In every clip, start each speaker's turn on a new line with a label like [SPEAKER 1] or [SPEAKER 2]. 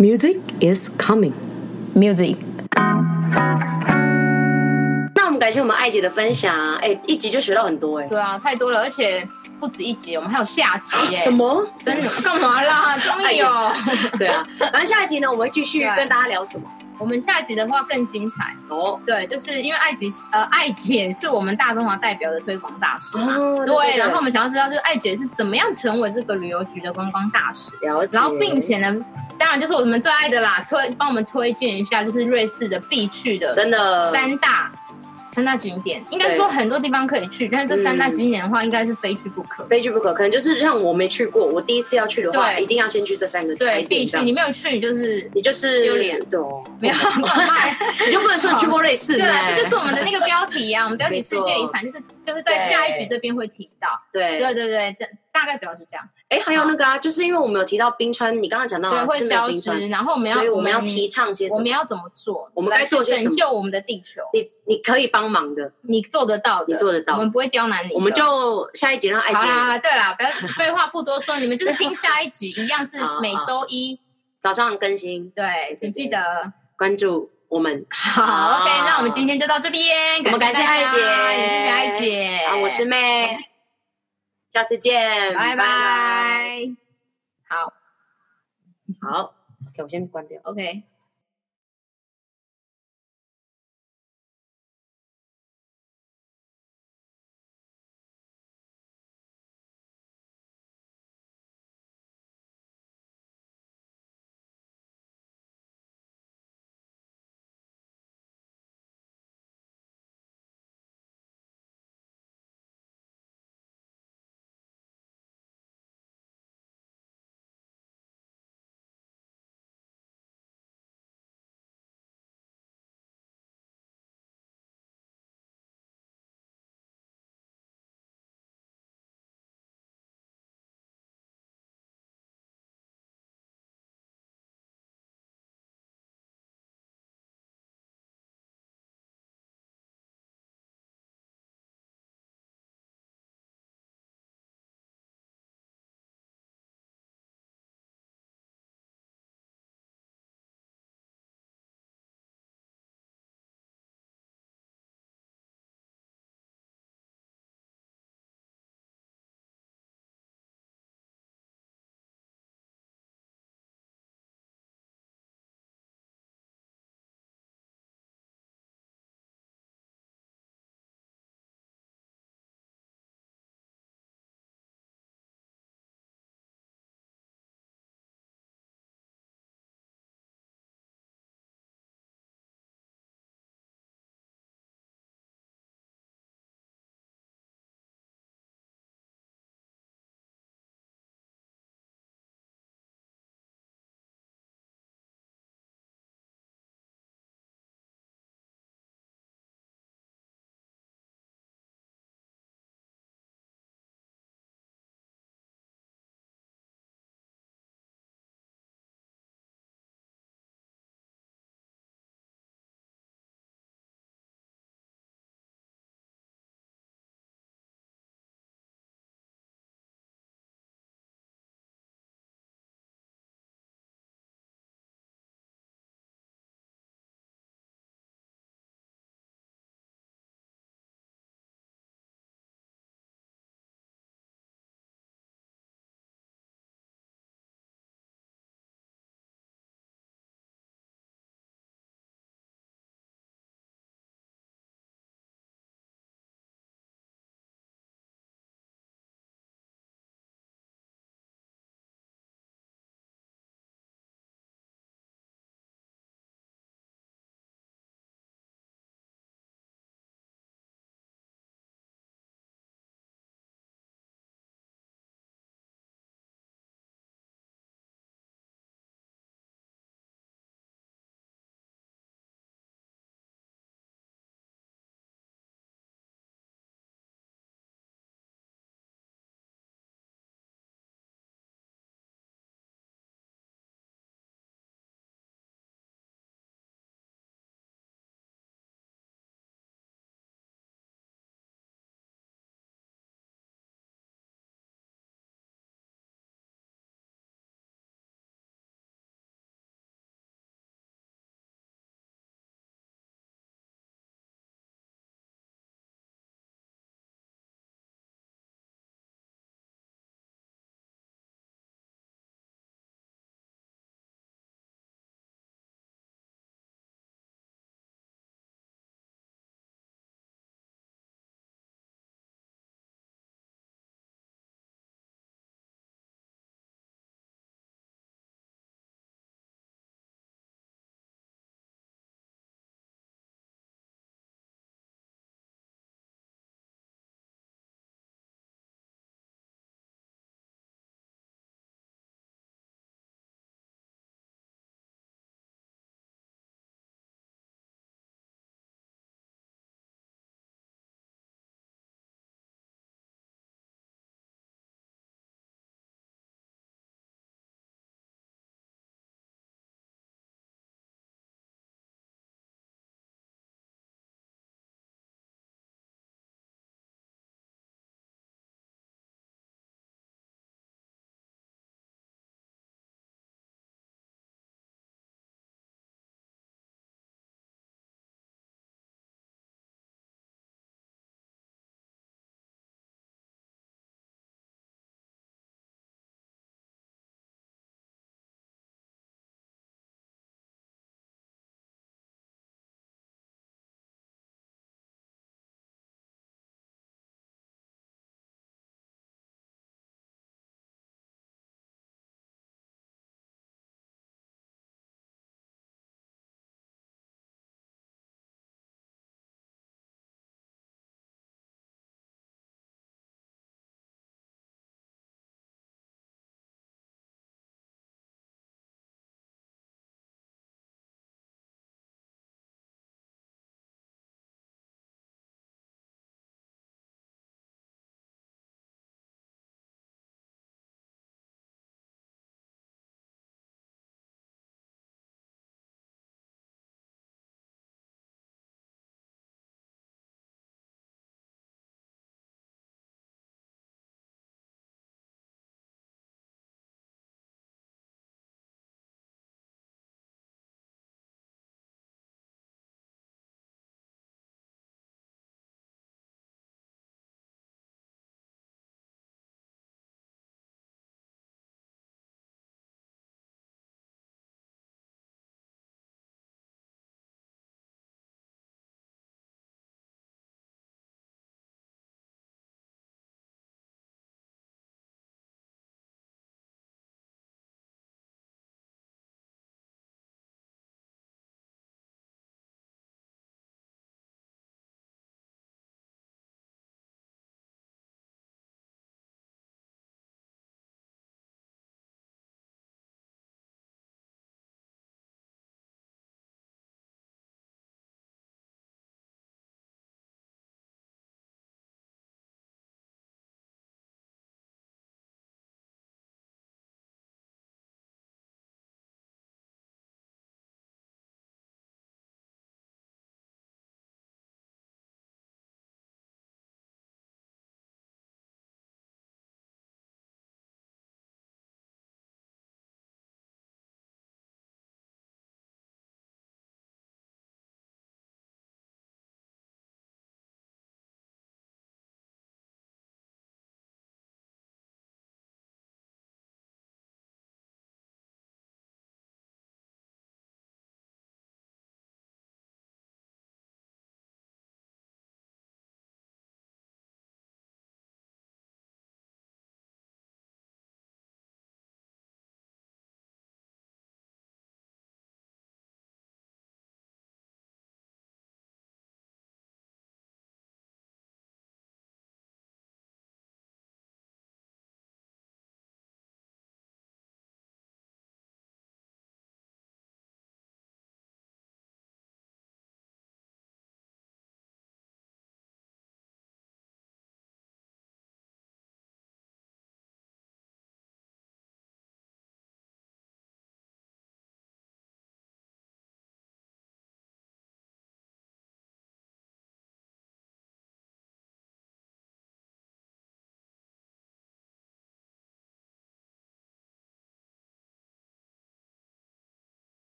[SPEAKER 1] Music is coming.
[SPEAKER 2] Music。
[SPEAKER 1] 那我们感谢我们艾姐的分享，哎，一集就学到很多哎。
[SPEAKER 2] 对啊，太多了，而且不止一集，我们还有下集哎。
[SPEAKER 1] 什么？
[SPEAKER 2] 真的？干嘛啦？综艺哦。
[SPEAKER 1] 对啊，反正下一集呢，我们会继续跟大家聊什么？
[SPEAKER 2] 我们下一集的话更精彩
[SPEAKER 1] 哦，
[SPEAKER 2] 对，就是因为艾姐呃，艾姐是我们大中华代表的推广大使嘛，对，然后我们想要知道，就是艾姐是怎么样成为这个旅游局的观光大使，
[SPEAKER 1] 了解，
[SPEAKER 2] 然后并且呢，当然就是我们最爱的啦，推帮我们推荐一下，就是瑞士的必去的，真的三大。三大景点应该说很多地方可以去，但是这三大景点的话，应该是非去不可。
[SPEAKER 1] 非去不可，可能就是像我没去过，我第一次要去的话，一定要先去这三个。
[SPEAKER 2] 对，必去。你没有去，你就是
[SPEAKER 1] 你就是
[SPEAKER 2] 丢脸。
[SPEAKER 1] 对，
[SPEAKER 2] 没有，
[SPEAKER 1] 你就不能说你去过瑞士。
[SPEAKER 2] 对，这就是我们的那个标题啊，我们标题世界遗产就是就是在下一局这边会提到。对，对对对，这大概主要是这样。
[SPEAKER 1] 哎，还有那个啊，就是因为我们有提到冰川，你刚刚讲到
[SPEAKER 2] 对会消失，然后我们要
[SPEAKER 1] 我们要提倡些什么？
[SPEAKER 2] 我们要怎么做？
[SPEAKER 1] 我们该做些什么？
[SPEAKER 2] 拯救我们的地球。
[SPEAKER 1] 你你可以帮忙的，
[SPEAKER 2] 你做得到的，
[SPEAKER 1] 你做得到，
[SPEAKER 2] 我们不会刁难你。
[SPEAKER 1] 我们就下一集让艾姐。
[SPEAKER 2] 好啦，对啦，不要废话不多说，你们就是听下一集，一样是每周一
[SPEAKER 1] 早上更新。
[SPEAKER 2] 对，请记得
[SPEAKER 1] 关注我们。
[SPEAKER 2] 好，OK，那我们今天就到这边，
[SPEAKER 1] 我们感谢艾姐，
[SPEAKER 2] 谢谢艾姐。
[SPEAKER 1] 啊，我是妹，下次见，
[SPEAKER 2] 拜拜。好，
[SPEAKER 1] 好，OK，我先关掉
[SPEAKER 2] ，OK。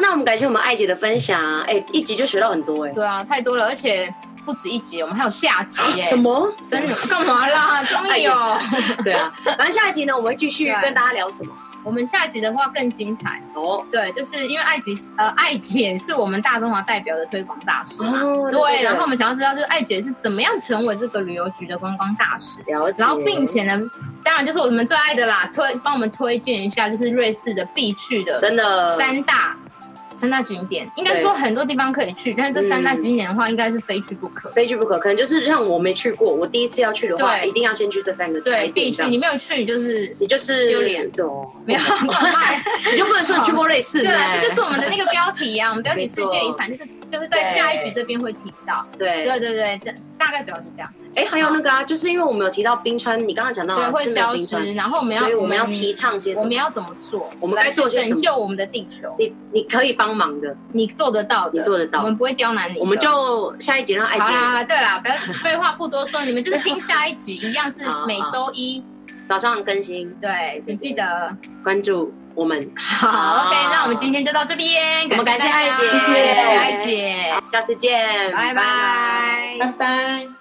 [SPEAKER 1] 那我们感谢我们艾姐的分享。哎，一集就学到很多哎。
[SPEAKER 2] 对啊，太多了，而且不止一集，我们还有下集哎。
[SPEAKER 1] 什么？
[SPEAKER 2] 真的？干嘛啦？终于有。
[SPEAKER 1] 对啊，反正下一集呢，我们会继续跟大家聊什么？
[SPEAKER 2] 我们下一集的话更精彩哦，对，就是因为艾姐呃，艾姐是我们大中华代表的推广大使嘛，哦、对，对，对，然后我们想要知道，就是艾姐是怎么样成为这个旅游局的观光大使，
[SPEAKER 1] 了解，
[SPEAKER 2] 然后并且呢，当然就是我们最爱的啦，推帮我们推荐一下，就是瑞士的必去的，真的三大。三大景点应该说很多地方可以去，但是这三大景点的话，应该是非去不可。
[SPEAKER 1] 非去不可，可能就是像我没去过，我第一次要去的话，一定要先去这三个
[SPEAKER 2] 对必去。你没有去，你就是
[SPEAKER 1] 你就是
[SPEAKER 2] 丢脸，对，没有，
[SPEAKER 1] 你就不能说你去过瑞士。
[SPEAKER 2] 对，这就是我们的那个标题呀，我们标题世界遗产就是就是在下一局这边会提到。对对对对，这大概主要是这样。
[SPEAKER 1] 哎，还有那个啊，就是因为我们有提到冰川，你刚刚讲到
[SPEAKER 2] 对会消失，然后我们要
[SPEAKER 1] 我们要提倡些什么？
[SPEAKER 2] 我们要怎么做？
[SPEAKER 1] 我们该做些什么？
[SPEAKER 2] 拯救我们的地球。
[SPEAKER 1] 你你可以帮忙的，
[SPEAKER 2] 你做得到的，
[SPEAKER 1] 你做得到，
[SPEAKER 2] 我们不会刁难你。
[SPEAKER 1] 我们就下一集让艾姐。
[SPEAKER 2] 好啦，对啦，不要废话不多说，你们就是听下一集，一样是 每周一
[SPEAKER 1] 早上更新。
[SPEAKER 2] 对，请记得
[SPEAKER 1] 关注我们。
[SPEAKER 2] 好，OK，那我们今天就到这边，
[SPEAKER 1] 我们感谢艾姐，
[SPEAKER 2] 谢谢艾姐，
[SPEAKER 1] 下次见，
[SPEAKER 2] 拜拜，
[SPEAKER 1] 拜拜。